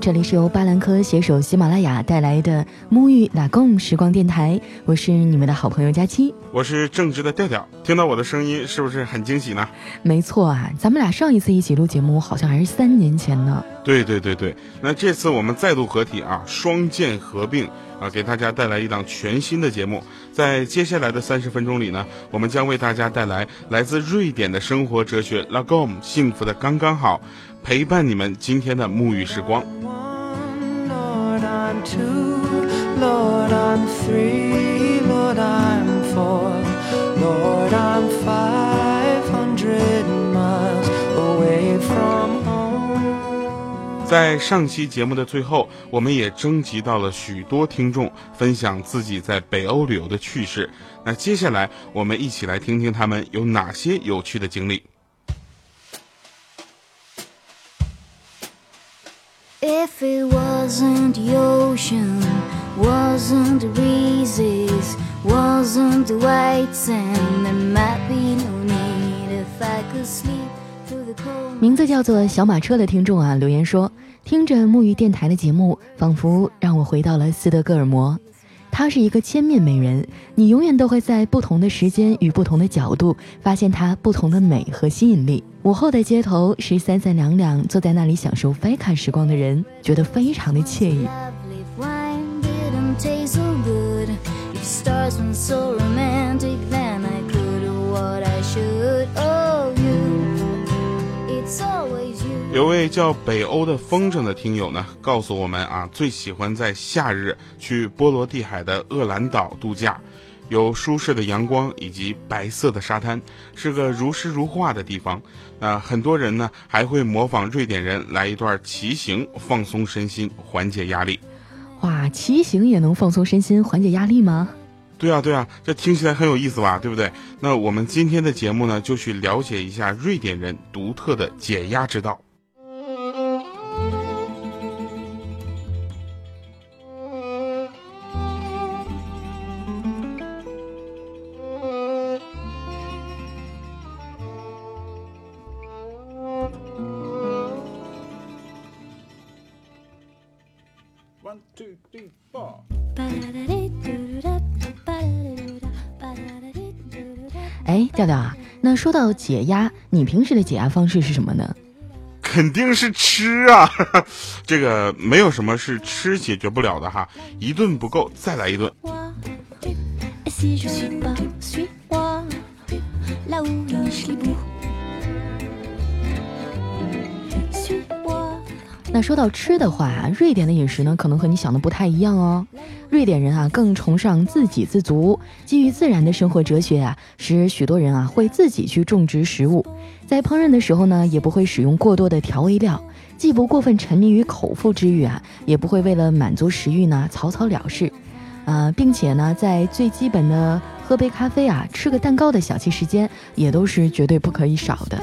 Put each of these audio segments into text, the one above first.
这里是由巴兰科携手喜马拉雅带来的沐浴拉贡时光电台，我是你们的好朋友佳期，我是正直的调调，听到我的声音是不是很惊喜呢？没错啊，咱们俩上一次一起录节目好像还是三年前呢。对对对对。那这次我们再度合体啊双剑合并啊给大家带来一档全新的节目。在接下来的三十分钟里呢我们将为大家带来来自瑞典的生活哲学拉贡幸福的刚刚好陪伴你们今天的沐浴时光。One lord i'm two lord i'm three lord i'm four lord i'm five hundred miles away from 在上期节目的最后，我们也征集到了许多听众分享自己在北欧旅游的趣事。那接下来，我们一起来听听他们有哪些有趣的经历。If it wasn't the ocean, wasn't the breezes, wasn't the white sand, there might be no need if I could sleep. 名字叫做小马车的听众啊，留言说，听着沐浴电台的节目，仿佛让我回到了斯德哥尔摩。她是一个千面美人，你永远都会在不同的时间与不同的角度发现她不同的美和吸引力。午后的街头是三三两两坐在那里享受 f 卡时光的人，觉得非常的惬意。有位叫北欧的风筝的听友呢，告诉我们啊，最喜欢在夏日去波罗的海的厄兰岛度假，有舒适的阳光以及白色的沙滩，是个如诗如画的地方。啊，很多人呢还会模仿瑞典人来一段骑行，放松身心，缓解压力。哇，骑行也能放松身心，缓解压力吗？对啊，对啊，这听起来很有意思吧？对不对？那我们今天的节目呢，就去了解一下瑞典人独特的解压之道。那说到解压，你平时的解压方式是什么呢？肯定是吃啊，这个没有什么是吃解决不了的哈，一顿不够再来一顿。那说到吃的话，瑞典的饮食呢，可能和你想的不太一样哦。瑞典人啊，更崇尚自给自足，基于自然的生活哲学啊，使许多人啊会自己去种植食物，在烹饪的时候呢，也不会使用过多的调味料，既不过分沉迷于口腹之欲啊，也不会为了满足食欲呢草草了事，啊，并且呢，在最基本的喝杯咖啡啊、吃个蛋糕的小憩时间，也都是绝对不可以少的。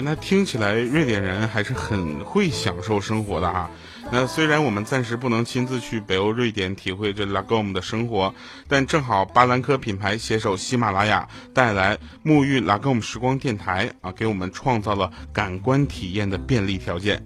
那听起来瑞典人还是很会享受生活的哈。那虽然我们暂时不能亲自去北欧瑞典体会这 Lagom 的生活，但正好巴兰科品牌携手喜马拉雅带来沐浴 Lagom 时光电台啊，给我们创造了感官体验的便利条件。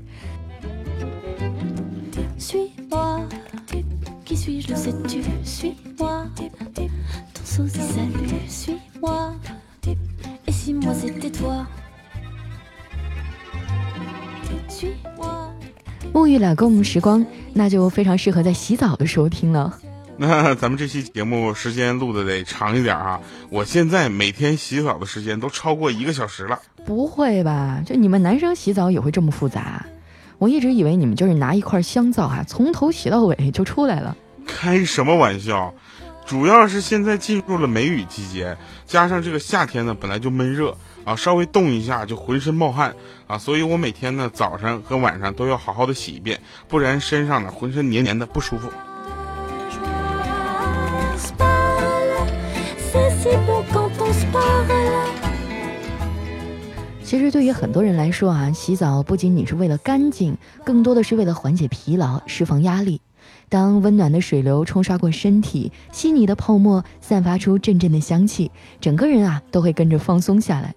沐浴了共时光，那就非常适合在洗澡的时候听了。那咱们这期节目时间录的得长一点啊！我现在每天洗澡的时间都超过一个小时了。不会吧？就你们男生洗澡也会这么复杂？我一直以为你们就是拿一块香皂啊，从头洗到尾就出来了。开什么玩笑？主要是现在进入了梅雨季节，加上这个夏天呢本来就闷热。啊，稍微动一下就浑身冒汗啊，所以我每天呢早上和晚上都要好好的洗一遍，不然身上呢浑身黏黏的不舒服。其实对于很多人来说啊，洗澡不仅仅是为了干净，更多的是为了缓解疲劳、释放压力。当温暖的水流冲刷过身体，细腻的泡沫散发出阵阵的香气，整个人啊都会跟着放松下来。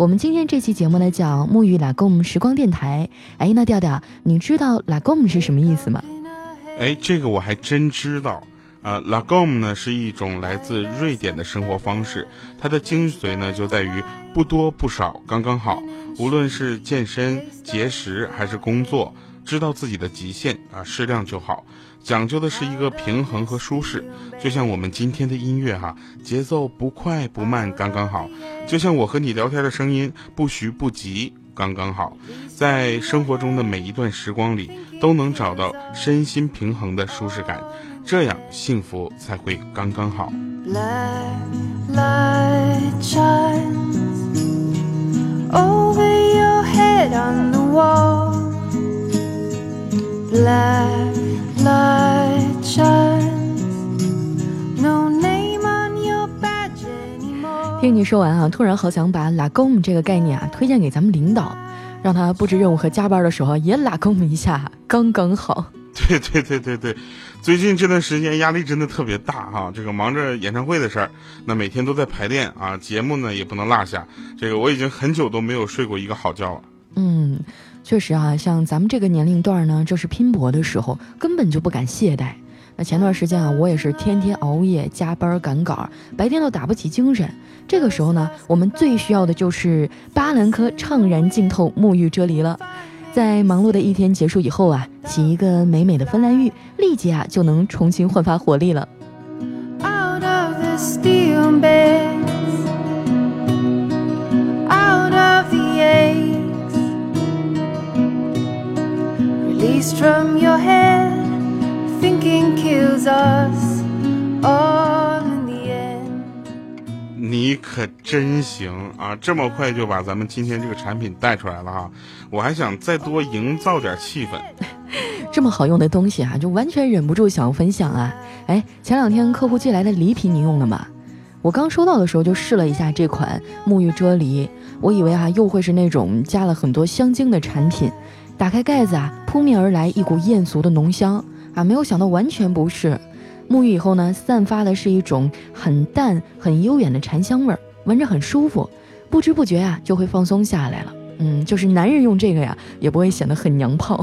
我们今天这期节目呢叫沐浴拉贡时光电台。哎，那调调，你知道拉贡是什么意思吗？哎，这个我还真知道。呃，拉贡呢是一种来自瑞典的生活方式，它的精髓呢就在于不多不少，刚刚好。无论是健身、节食还是工作，知道自己的极限啊，适量就好。讲究的是一个平衡和舒适，就像我们今天的音乐哈，节奏不快不慢，刚刚好；就像我和你聊天的声音，不徐不急，刚刚好。在生活中的每一段时光里，都能找到身心平衡的舒适感，这样幸福才会刚刚好。听你说完啊，突然好想把“拉工”这个概念啊推荐给咱们领导，让他布置任务和加班的时候也拉工一下，刚刚好。对对对对对，最近这段时间压力真的特别大哈，这个忙着演唱会的事儿，那每天都在排练啊，节目呢也不能落下。这个我已经很久都没有睡过一个好觉了。嗯。确实啊，像咱们这个年龄段呢，正是拼搏的时候，根本就不敢懈怠。那前段时间啊，我也是天天熬夜加班赶稿，白天都打不起精神。这个时候呢，我们最需要的就是巴兰科怅然净透沐浴啫喱了。在忙碌的一天结束以后啊，洗一个美美的芬兰浴，立即啊就能重新焕发活力了。out of the from your head thinking kills us all in the end. 你可真行啊这么快就把咱们今天这个产品带出来了哈。我还想再多营造点气氛。这么好用的东西啊就完全忍不住想要分享啊。哎前两天客户寄来的礼品你用了吗？我刚收到的时候就试了一下这款沐浴啫喱我以为啊又会是那种加了很多香精的产品打开盖子啊，扑面而来一股艳俗的浓香啊！没有想到完全不是，沐浴以后呢，散发的是一种很淡、很悠远的禅香味儿，闻着很舒服，不知不觉啊就会放松下来了。嗯，就是男人用这个呀，也不会显得很娘炮。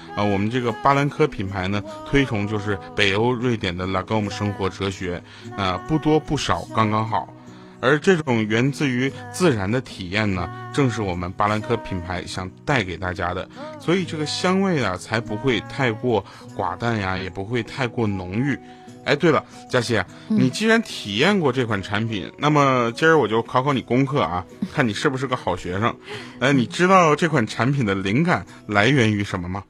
啊，我们这个巴兰科品牌呢推崇就是北欧瑞典的 Lagom 生活哲学，啊，不多不少，刚刚好。而这种源自于自然的体验呢，正是我们巴兰科品牌想带给大家的，所以这个香味啊，才不会太过寡淡呀，也不会太过浓郁。哎，对了，佳琪，你既然体验过这款产品，那么今儿我就考考你功课啊，看你是不是个好学生。哎，你知道这款产品的灵感来源于什么吗？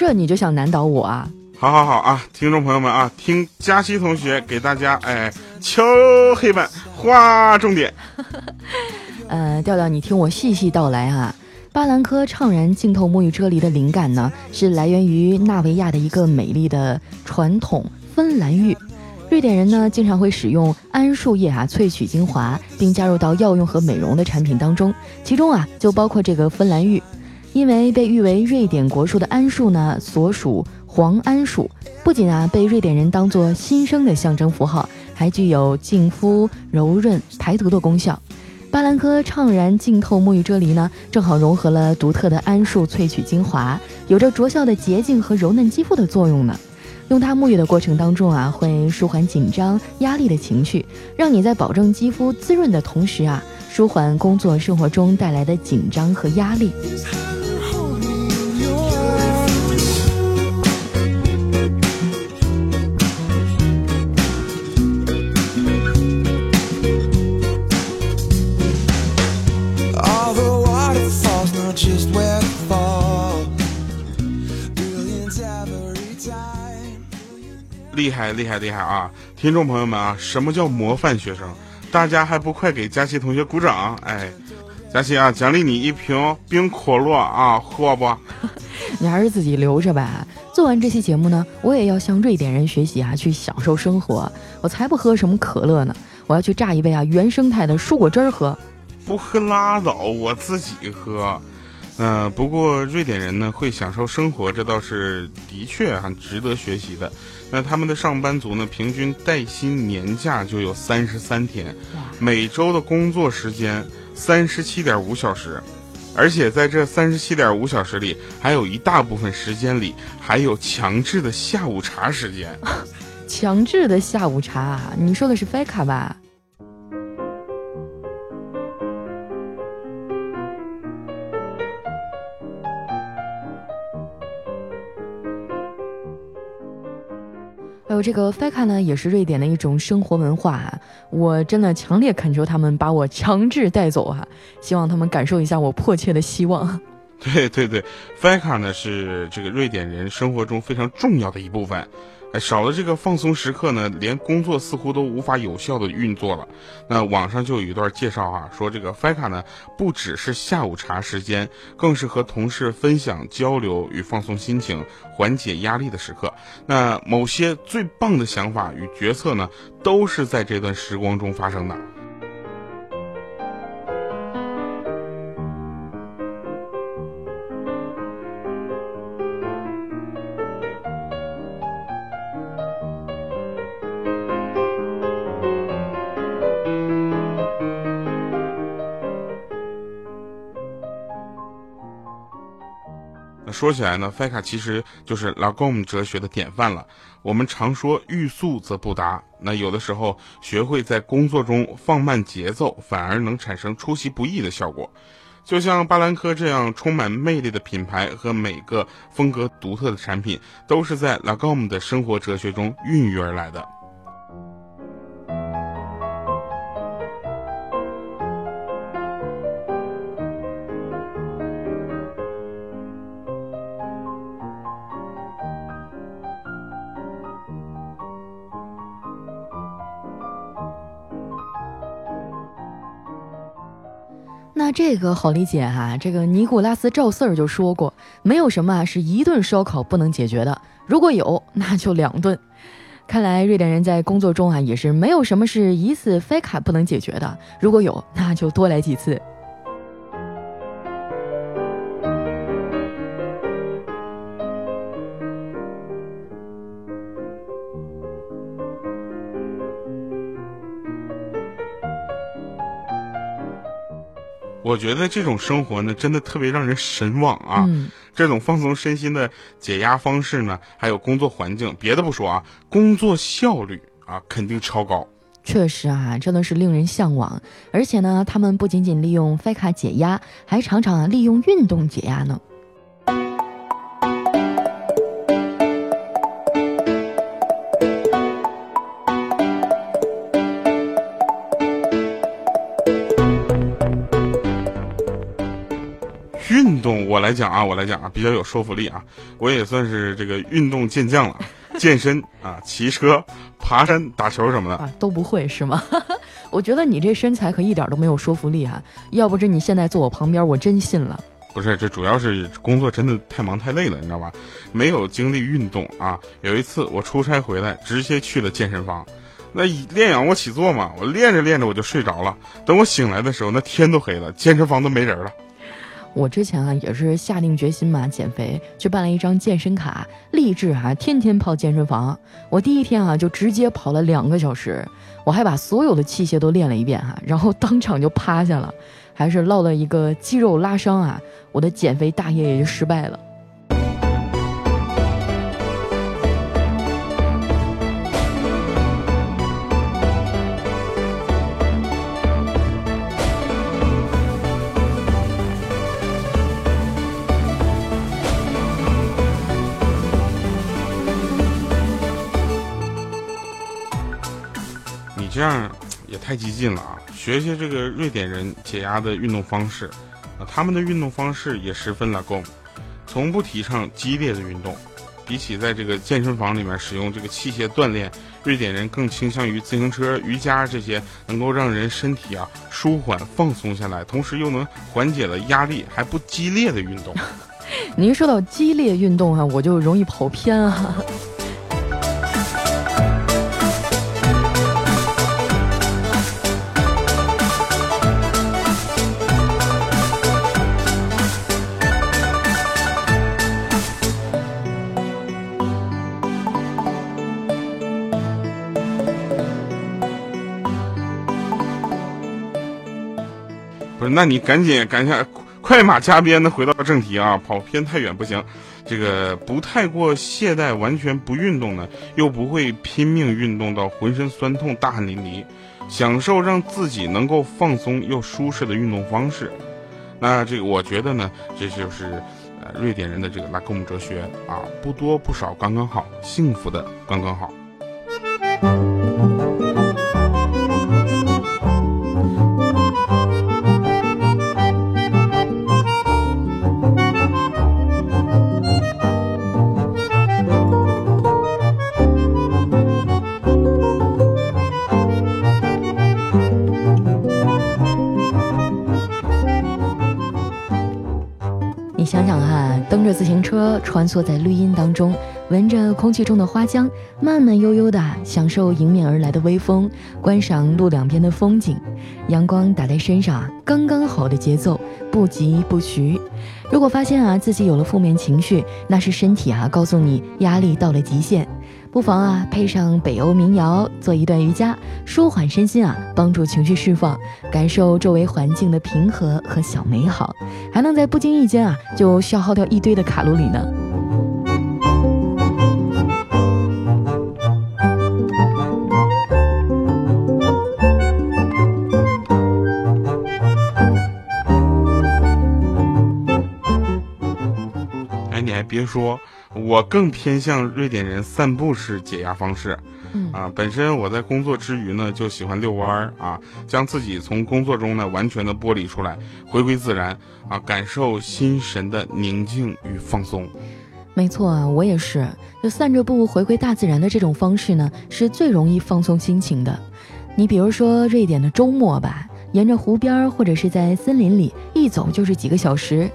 这你就想难倒我啊？好好好啊，听众朋友们啊，听佳期同学给大家哎敲黑板划重点。呃，调调，你听我细细道来啊。巴兰科怅然净透沐浴啫喱的灵感呢，是来源于纳维亚的一个美丽的传统芬兰浴。瑞典人呢，经常会使用桉树叶啊萃取精华，并加入到药用和美容的产品当中，其中啊就包括这个芬兰浴。因为被誉为瑞典国树的桉树呢，所属黄桉树，不仅啊被瑞典人当作新生的象征符号，还具有净肤、柔润、排毒的功效。巴兰科怅然净透沐浴啫喱呢，正好融合了独特的桉树萃取精华，有着着效的洁净和柔嫩肌肤的作用呢。用它沐浴的过程当中啊，会舒缓紧张、压力的情绪，让你在保证肌肤滋润的同时啊，舒缓工作生活中带来的紧张和压力。厉害厉害厉害啊！听众朋友们啊，什么叫模范学生？大家还不快给佳琪同学鼓掌？哎，佳琪啊，奖励你一瓶冰可乐啊，喝不？你还是自己留着吧。做完这期节目呢，我也要向瑞典人学习啊，去享受生活。我才不喝什么可乐呢，我要去榨一杯啊原生态的蔬果汁儿喝。不喝拉倒，我自己喝。嗯，不过瑞典人呢会享受生活，这倒是的确很值得学习的。那他们的上班族呢，平均带薪年假就有三十三天，每周的工作时间三十七点五小时，而且在这三十七点五小时里，还有一大部分时间里还有强制的下午茶时间。强制的下午茶，你说的是 FICA 吧？这个 Fika 呢，也是瑞典的一种生活文化啊！我真的强烈恳求他们把我强制带走哈，希望他们感受一下我迫切的希望。对对对，Fika 呢是这个瑞典人生活中非常重要的一部分。哎，少了这个放松时刻呢，连工作似乎都无法有效的运作了。那网上就有一段介绍啊，说这个 FICA 呢，不只是下午茶时间，更是和同事分享、交流与放松心情、缓解压力的时刻。那某些最棒的想法与决策呢，都是在这段时光中发生的。说起来呢，FICA 其实就是 Lagom 哲学的典范了。我们常说欲速则不达，那有的时候学会在工作中放慢节奏，反而能产生出其不意的效果。就像巴兰科这样充满魅力的品牌和每个风格独特的产品，都是在 Lagom 的生活哲学中孕育而来的。这个好理解哈，这个尼古拉斯赵四儿就说过，没有什么啊是一顿烧烤不能解决的，如果有，那就两顿。看来瑞典人在工作中啊也是没有什么是一次非卡不能解决的，如果有，那就多来几次。我觉得这种生活呢，真的特别让人神往啊！这种放松身心的解压方式呢，还有工作环境，别的不说啊，工作效率啊，肯定超高。确实啊，真的是令人向往。而且呢，他们不仅仅利用 FICA 解压，还常常啊利用运动解压呢。我来讲啊，我来讲啊，比较有说服力啊，我也算是这个运动健将了，健身啊，骑车、爬山、打球什么的啊都不会是吗？我觉得你这身材可一点都没有说服力哈，要不是你现在坐我旁边，我真信了。不是，这主要是工作真的太忙太累了，你知道吧？没有精力运动啊。有一次我出差回来，直接去了健身房，那练仰卧起坐嘛，我练着练着我就睡着了，等我醒来的时候，那天都黑了，健身房都没人了。我之前啊也是下定决心嘛减肥，去办了一张健身卡，励志啊天天泡健身房。我第一天啊就直接跑了两个小时，我还把所有的器械都练了一遍哈，然后当场就趴下了，还是落了一个肌肉拉伤啊，我的减肥大业也就失败了。这样也太激进了啊！学学这个瑞典人解压的运动方式，啊，他们的运动方式也十分拉弓，从不提倡激烈的运动。比起在这个健身房里面使用这个器械锻炼，瑞典人更倾向于自行车、瑜伽这些能够让人身体啊舒缓放松下来，同时又能缓解了压力还不激烈的运动。您说到激烈运动啊，我就容易跑偏啊。不是那你赶紧赶下快马加鞭的回到正题啊！跑偏太远不行。这个不太过懈怠，完全不运动呢，又不会拼命运动到浑身酸痛、大汗淋漓，享受让自己能够放松又舒适的运动方式。那这个我觉得呢，这就是呃瑞典人的这个拉格姆哲学啊，不多不少，刚刚好，幸福的刚刚好。蹬着自行车穿梭在绿荫当中，闻着空气中的花香，慢慢悠悠的享受迎面而来的微风，观赏路两边的风景，阳光打在身上啊，刚刚好的节奏，不急不徐。如果发现啊自己有了负面情绪，那是身体啊告诉你压力到了极限。不妨啊，配上北欧民谣，做一段瑜伽，舒缓身心啊，帮助情绪释放，感受周围环境的平和和小美好，还能在不经意间啊，就消耗掉一堆的卡路里呢。别说。我更偏向瑞典人散步式解压方式，嗯啊，本身我在工作之余呢，就喜欢遛弯儿啊，将自己从工作中呢完全的剥离出来，回归自然啊，感受心神的宁静与放松。没错啊，我也是，就散着步回归大自然的这种方式呢，是最容易放松心情的。你比如说瑞典的周末吧，沿着湖边或者是在森林里，一走就是几个小时。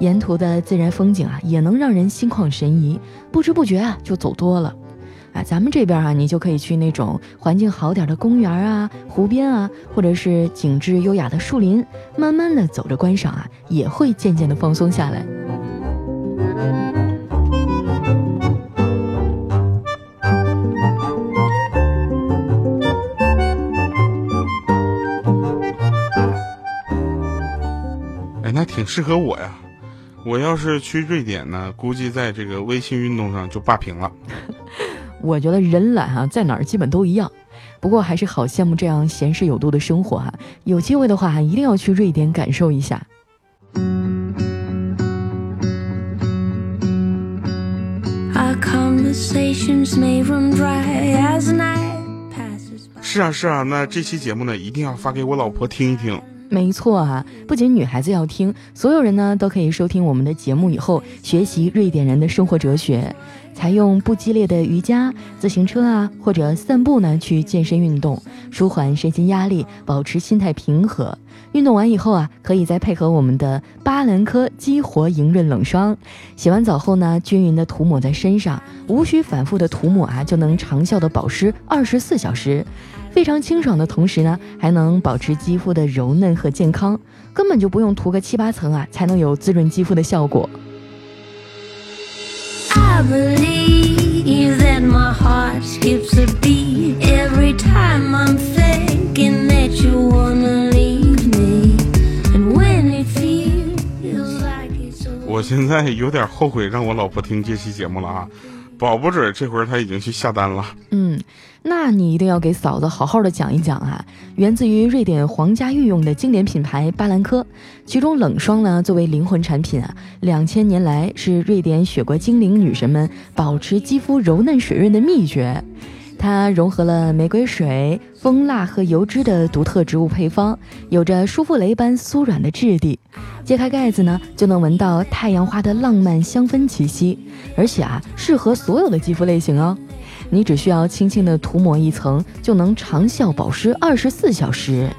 沿途的自然风景啊，也能让人心旷神怡，不知不觉啊就走多了。啊，咱们这边啊，你就可以去那种环境好点的公园啊、湖边啊，或者是景致优雅的树林，慢慢的走着观赏啊，也会渐渐的放松下来。哎，那挺适合我呀。我要是去瑞典呢，估计在这个微信运动上就霸屏了。我觉得人懒啊，在哪儿基本都一样。不过还是好羡慕这样闲适有度的生活哈。有机会的话，一定要去瑞典感受一下。是啊是啊，那这期节目呢，一定要发给我老婆听一听。没错啊，不仅女孩子要听，所有人呢都可以收听我们的节目以后学习瑞典人的生活哲学。采用不激烈的瑜伽、自行车啊或者散步呢去健身运动，舒缓身心压力，保持心态平和。运动完以后啊，可以再配合我们的巴兰科激活莹润冷霜，洗完澡后呢，均匀的涂抹在身上，无需反复的涂抹啊，就能长效的保湿二十四小时，非常清爽的同时呢，还能保持肌肤的柔嫩和健康，根本就不用涂个七八层啊，才能有滋润肌肤的效果。我现在有点后悔让我老婆听这期节目了啊，保不准这会儿他已经去下单了。嗯，那你一定要给嫂子好好的讲一讲啊。源自于瑞典皇家御用的经典品牌巴兰科，其中冷霜呢作为灵魂产品啊，两千年来是瑞典雪国精灵女神们保持肌肤柔嫩水润的秘诀。它融合了玫瑰水、蜂蜡和油脂的独特植物配方，有着舒芙蕾般酥软的质地。揭开盖子呢，就能闻到太阳花的浪漫香氛气息，而且啊，适合所有的肌肤类型哦。你只需要轻轻的涂抹一层，就能长效保湿二十四小时，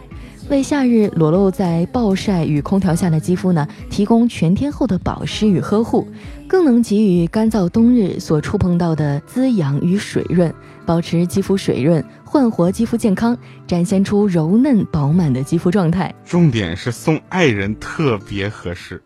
为夏日裸露在暴晒与空调下的肌肤呢，提供全天候的保湿与呵护，更能给予干燥冬日所触碰到的滋养与水润。保持肌肤水润，焕活肌肤健康，展现出柔嫩饱满的肌肤状态。重点是送爱人特别合适。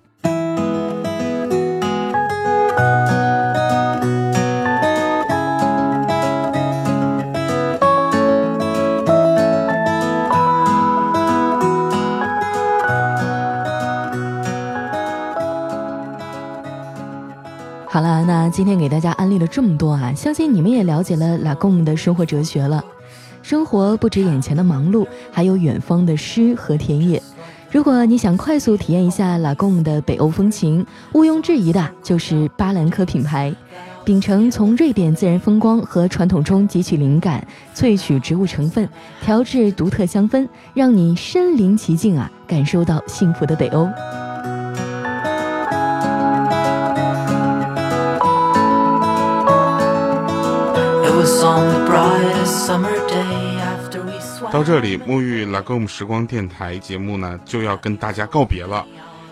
那今天给大家安利了这么多啊，相信你们也了解了拉贡的生活哲学了。生活不止眼前的忙碌，还有远方的诗和田野。如果你想快速体验一下拉贡的北欧风情，毋庸置疑的就是巴兰科品牌。秉承从瑞典自然风光和传统中汲取灵感，萃取植物成分，调制独特香氛，让你身临其境啊，感受到幸福的北欧。到这里，沐浴 Lagom 时光电台节目呢就要跟大家告别了。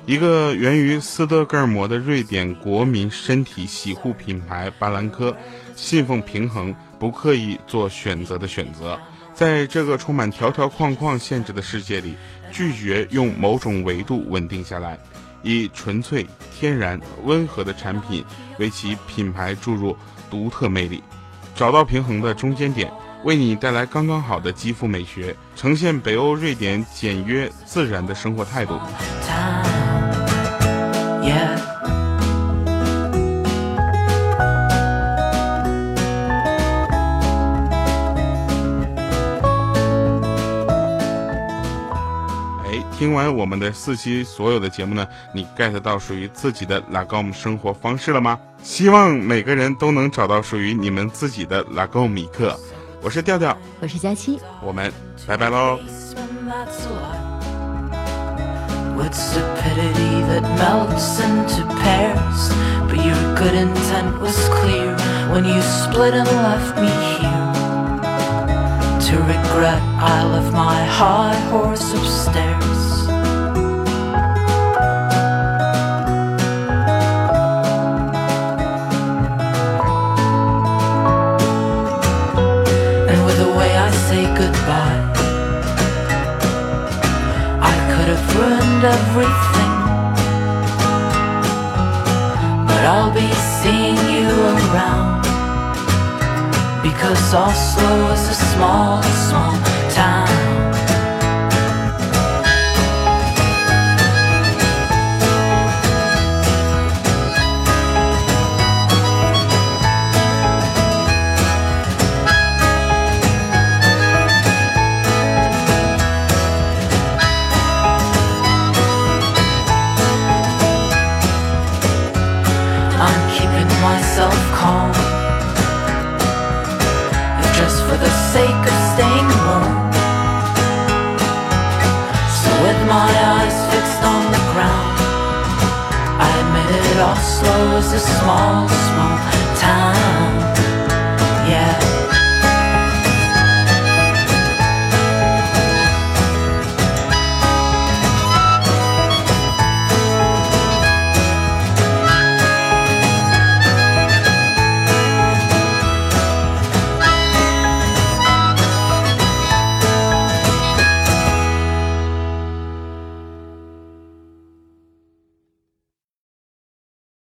一个源于斯德哥尔摩的瑞典国民身体洗护品牌巴兰科，信奉平衡，不刻意做选择的选择，在这个充满条条框框限制的世界里，拒绝用某种维度稳定下来，以纯粹、天然、温和的产品为其品牌注入独特魅力。找到平衡的中间点，为你带来刚刚好的肌肤美学，呈现北欧瑞典简约自然的生活态度。完我们的四期所有的节目呢，你 get 到属于自己的 Lagom 生活方式了吗？希望每个人都能找到属于你们自己的 Lagom 米克。我是调调，我是佳期，我们拜拜喽。everything. myself calm. If just for the sake of staying warm. So with my eyes fixed on the ground, I admit it all slow as a small, small.